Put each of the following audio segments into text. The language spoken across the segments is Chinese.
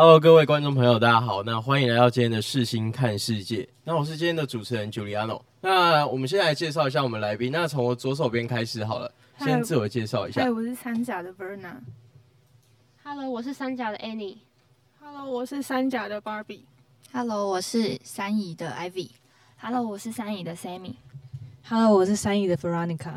Hello，各位观众朋友，大家好。那欢迎来到今天的世新看世界。那我是今天的主持人 Juliano。那我们先来介绍一下我们来宾。那从我左手边开始好了，先自我介绍一下。嗨，我是三甲的 Verna。Hello，我是三甲的 Annie。Hello，我是三甲的 Barbie。Hello，我是三乙的 Ivy。Hello，我是三乙的 Sammy。Hello，我是三乙的 Veronica。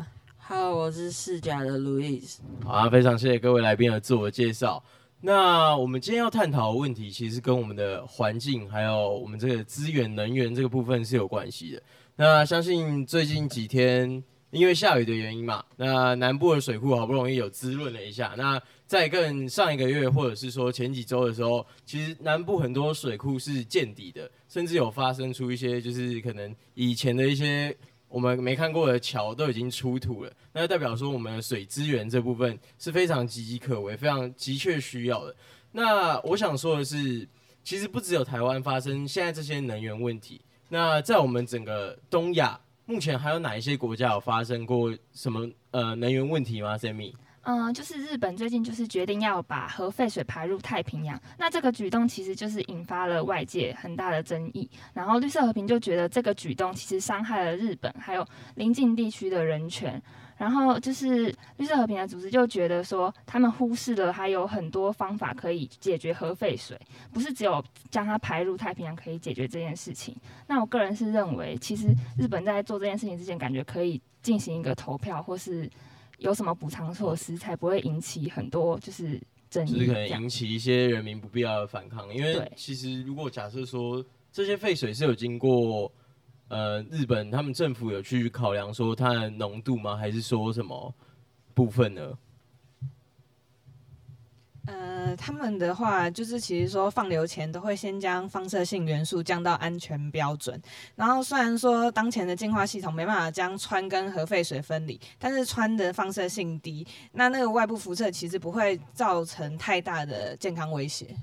Hello，我是四甲的 Louis。好啊，非常谢谢各位来宾的自我介绍。那我们今天要探讨的问题，其实跟我们的环境还有我们这个资源能源这个部分是有关系的。那相信最近几天因为下雨的原因嘛，那南部的水库好不容易有滋润了一下。那在更上一个月或者是说前几周的时候，其实南部很多水库是见底的，甚至有发生出一些就是可能以前的一些。我们没看过的桥都已经出土了，那代表说我们的水资源这部分是非常岌岌可危、非常急切需要的。那我想说的是，其实不只有台湾发生现在这些能源问题，那在我们整个东亚，目前还有哪一些国家有发生过什么呃能源问题吗？Sammy？嗯，就是日本最近就是决定要把核废水排入太平洋，那这个举动其实就是引发了外界很大的争议。然后绿色和平就觉得这个举动其实伤害了日本还有邻近地区的人权。然后就是绿色和平的组织就觉得说，他们忽视了还有很多方法可以解决核废水，不是只有将它排入太平洋可以解决这件事情。那我个人是认为，其实日本在做这件事情之前，感觉可以进行一个投票或是。有什么补偿措施，才不会引起很多就是争议？就是可能引起一些人民不必要的反抗。因为其实如果假设说这些废水是有经过呃日本他们政府有去考量说它的浓度吗？还是说什么部分呢？呃，他们的话就是其实说放流前都会先将放射性元素降到安全标准。然后虽然说当前的净化系统没办法将氚跟核废水分离，但是氚的放射性低，那那个外部辐射其实不会造成太大的健康威胁。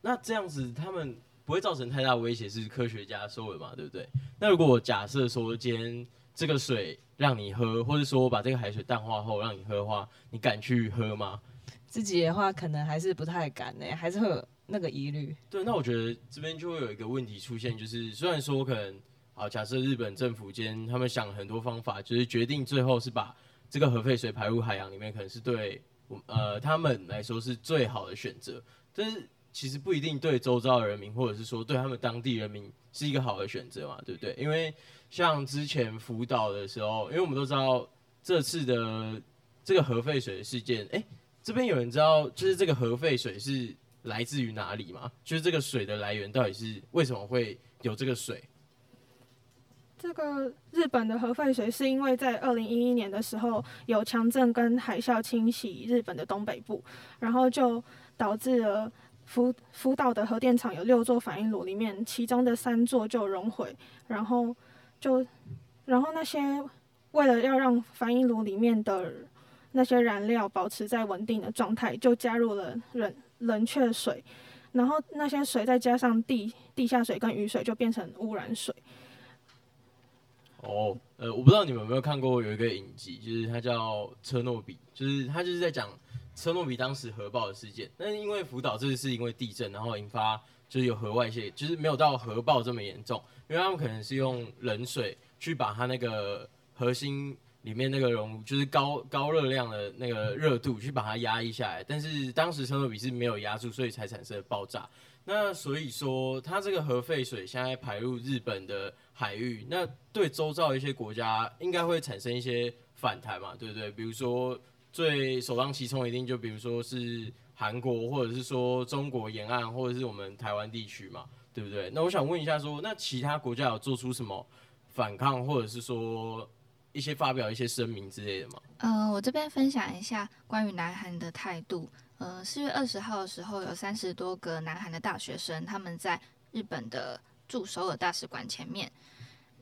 那这样子他们不会造成太大威胁，是科学家说的嘛？对不对？那如果我假设说今天这个水让你喝，或者说我把这个海水淡化后让你喝的话，你敢去喝吗？自己的话，可能还是不太敢呢，还是会有那个疑虑。对，那我觉得这边就会有一个问题出现，就是虽然说可能，好，假设日本政府间他们想很多方法，就是决定最后是把这个核废水排入海洋里面，可能是对我呃他们来说是最好的选择，但是其实不一定对周遭的人民，或者是说对他们当地人民是一个好的选择嘛，对不对？因为像之前福岛的时候，因为我们都知道这次的这个核废水的事件，哎。这边有人知道，就是这个核废水是来自于哪里吗？就是这个水的来源到底是为什么会有这个水？这个日本的核废水是因为在二零一一年的时候有强震跟海啸侵袭日本的东北部，然后就导致了福福岛的核电厂有六座反应炉里面，其中的三座就熔毁，然后就然后那些为了要让反应炉里面的那些燃料保持在稳定的状态，就加入了冷冷却水，然后那些水再加上地地下水跟雨水，就变成污染水。哦，呃，我不知道你们有没有看过有一个影集，就是它叫《车诺比》，就是它就是在讲车诺比当时核爆的事件。那因为福岛这次是因为地震，然后引发就是有核外泄，就是没有到核爆这么严重，因为他们可能是用冷水去把它那个核心。里面那个熔就是高高热量的那个热度去把它压抑下来，但是当时车诺比是没有压住，所以才产生了爆炸。那所以说，它这个核废水现在排入日本的海域，那对周遭一些国家应该会产生一些反弹嘛，对不对？比如说最首当其冲一定就比如说是韩国，或者是说中国沿岸，或者是我们台湾地区嘛，对不对？那我想问一下，说那其他国家有做出什么反抗，或者是说？一些发表一些声明之类的吗？呃，我这边分享一下关于南韩的态度。呃，四月二十号的时候，有三十多个南韩的大学生，他们在日本的驻首尔大使馆前面，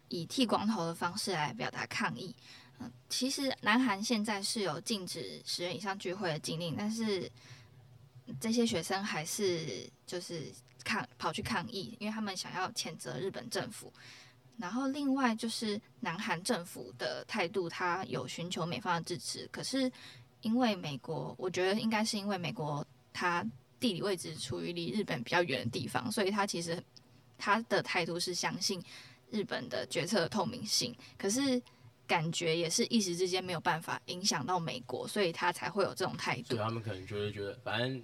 以剃光头的方式来表达抗议。嗯，其实南韩现在是有禁止十人以上聚会的禁令，但是这些学生还是就是抗跑去抗议，因为他们想要谴责日本政府。然后另外就是南韩政府的态度，他有寻求美方的支持，可是因为美国，我觉得应该是因为美国它地理位置处于离日本比较远的地方，所以他其实他的态度是相信日本的决策的透明性，可是感觉也是一时之间没有办法影响到美国，所以他才会有这种态度所以。他们可能就会觉得，反正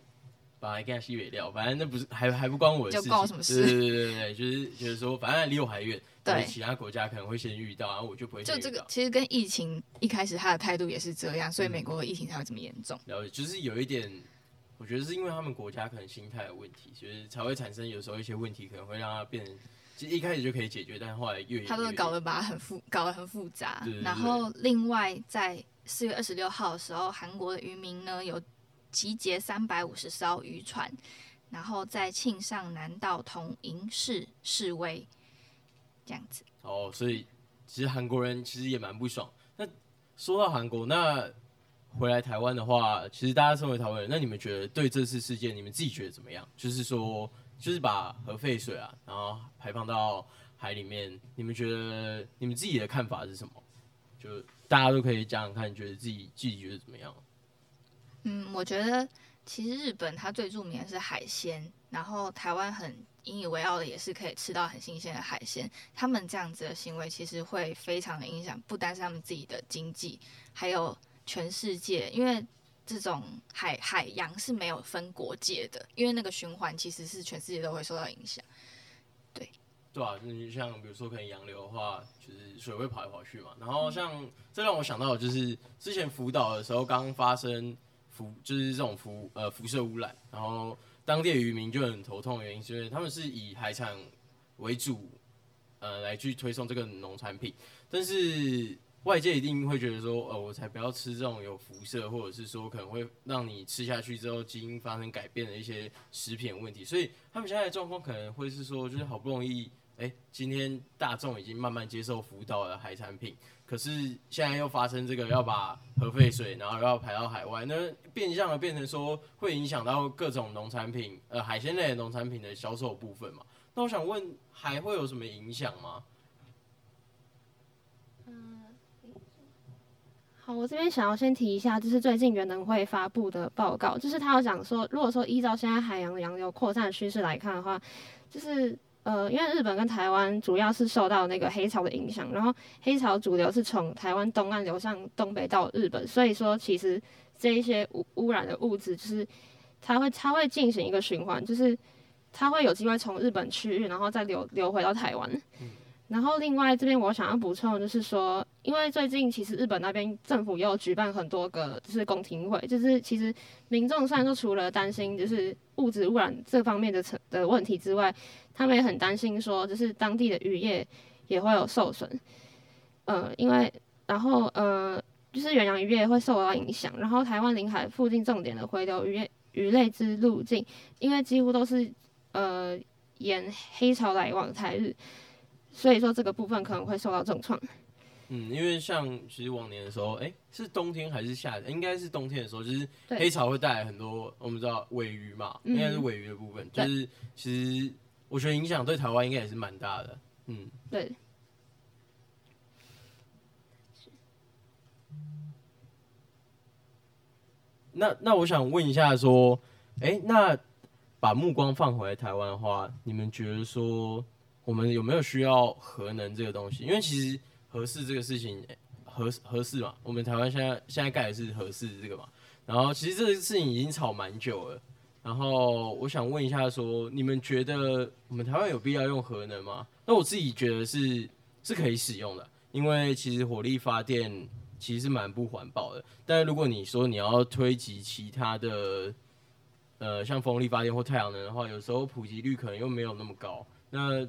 把来跟他西北料，反正那不是还还不关我的事情，就关我什么。事对对对对对，就是觉得说，反正离我还远，对其他国家可能会先遇到，然后我就不会就这个。其实跟疫情一开始他的态度也是这样，所以嗯美国的疫情才会这么严重。了解，就是有一点，我觉得是因为他们国家可能心态有问题，就是才会产生有时候一些问题，可能会让它变成，其实一开始就可以解决，但后来越演他都越搞得把它很复搞得很复杂然后另外在四月二十六号的时候，韩国的渔民呢有集结三百五十艘渔船，然后在庆尚南道同营市示威，这样子。哦，所以其实韩国人其实也蛮不爽。那说到韩国，那回来台湾的话，其实大家身为台湾人，那你们觉得对这次事件，你们自己觉得怎么样？就是说，就是把核废水啊，然后排放到海里面，你们觉得你们自己的看法是什么？就大家都可以讲讲看，觉得自己自己觉得怎么样？嗯，我觉得其实日本它最著名的是海鲜，然后台湾很引以为傲的也是可以吃到很新鲜的海鲜。他们这样子的行为其实会非常的影响，不单是他们自己的经济，还有全世界，因为。这种海海洋是没有分国界的，因为那个循环其实是全世界都会受到影响。对对啊，就是像比如说可能洋流的话，就是水会跑来跑去嘛。然后像这让我想到，就是之前福岛的时候刚发生辐，就是这种辐呃辐射污染，然后当地渔民就很头痛原因，是因为他们是以海产为主，呃来去推送这个农产品，但是外界一定会觉得说，呃，我才不要吃这种有辐射，或者是说可能会让你吃下去之后基因发生改变的一些食品问题，所以他们现在的状况可能会是说，就是好不容易。哎、今天大众已经慢慢接受福岛的海产品，可是现在又发生这个要把核废水，然后要排到海外，那变相的变成说会影响到各种农产品，呃，海鲜类的农产品的销售部分嘛。那我想问，还会有什么影响吗？好，我这边想要先提一下，就是最近原能会发布的报告，就是他有讲说，如果说依照现在海洋的洋流扩散趋势来看的话，就是呃，因为日本跟台湾主要是受到那个黑潮的影响，然后黑潮主流是从台湾东岸流向东北到日本，所以说其实这一些污污染的物质，就是它会它会进行一个循环，就是它会有机会从日本区域，然后再流流回到台湾。然后另外这边我想要补充的就是说，因为最近其实日本那边政府也有举办很多个就是公听会，就是其实民众虽然说除了担心就是物质污染这方面的层的问题之外，他们也很担心说就是当地的渔业也会有受损，呃，因为然后呃就是远洋渔业会受到影响，然后台湾临海附近重点的回流渔业鱼类之路径，因为几乎都是呃沿黑潮来往台日。所以说这个部分可能会受到重创。嗯，因为像其实往年的时候，哎、是冬天还是夏天？应该是冬天的时候，就是黑潮会带来很多，我们知道尾鱼嘛，嗯应该是尾鱼的部分，就是其实我觉得影响对台湾应该也是蛮大的。嗯，对，那那我想问一下，说，哎、那把目光放回来台湾的话，你们觉得说，我们有没有需要核能这个东西？因为其实合适这个事情，合合适嘛，我们台湾现在现在盖的是合适这个嘛，然后其实这个事情已经吵蛮久了。然后我想问一下说你们觉得我们台湾有必要用核能吗？那我自己觉得是是可以使用的，因为其实火力发电其实是蛮不环保的。但如果你说你要推及其他的，呃，像风力发电或太阳能的话，有时候普及率可能又没有那么高。那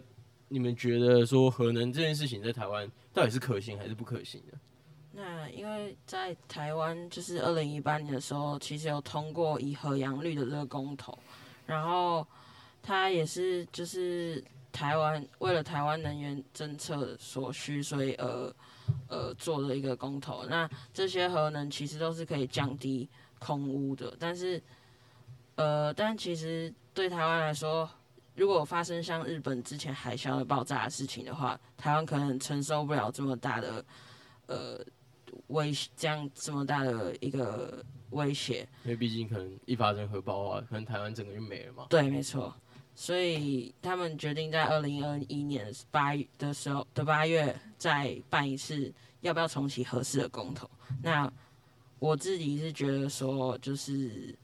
你们觉得说核能这件事情在台湾到底是可行还是不可行的？那因为在台湾，就是二零一八年的时候，其实有通过以核养绿的这个公投，然后它也是就是台湾为了台湾能源政策所需，所以呃呃做的一个公投。那这些核能其实都是可以降低空污的，但是呃，但其实对台湾来说，如果发生像日本之前海啸的爆炸的事情的话，台湾可能承受不了这么大的呃威这样这么大的一个威胁。因为毕竟可能一发生核爆的话，可能台湾整个就没了嘛。对，没错。所以他们决定在二零二一年八月的时候的八月再办一次，要不要重启合适的公投？那我自己是觉得说，就是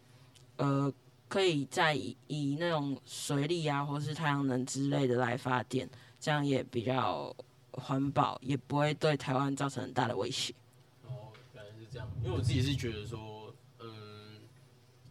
呃，可以再以那种水力啊，或是太阳能之类的来发电，这样也比较环保，也不会对台湾造成很大的威胁。哦，原来是这样。因为我自己是觉得说，嗯，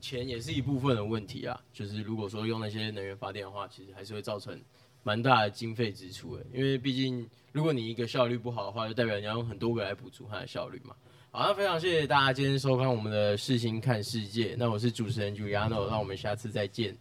钱也是一部分的问题啊。就是如果说用那些能源发电的话，其实还是会造成蛮大的经费支出的。因为毕竟，如果你一个效率不好的话，就代表你要用很多个来补足它的效率嘛。好，那非常谢谢大家今天收看我们的视新看世界。那我是主持人 Juliano，让我们下次再见。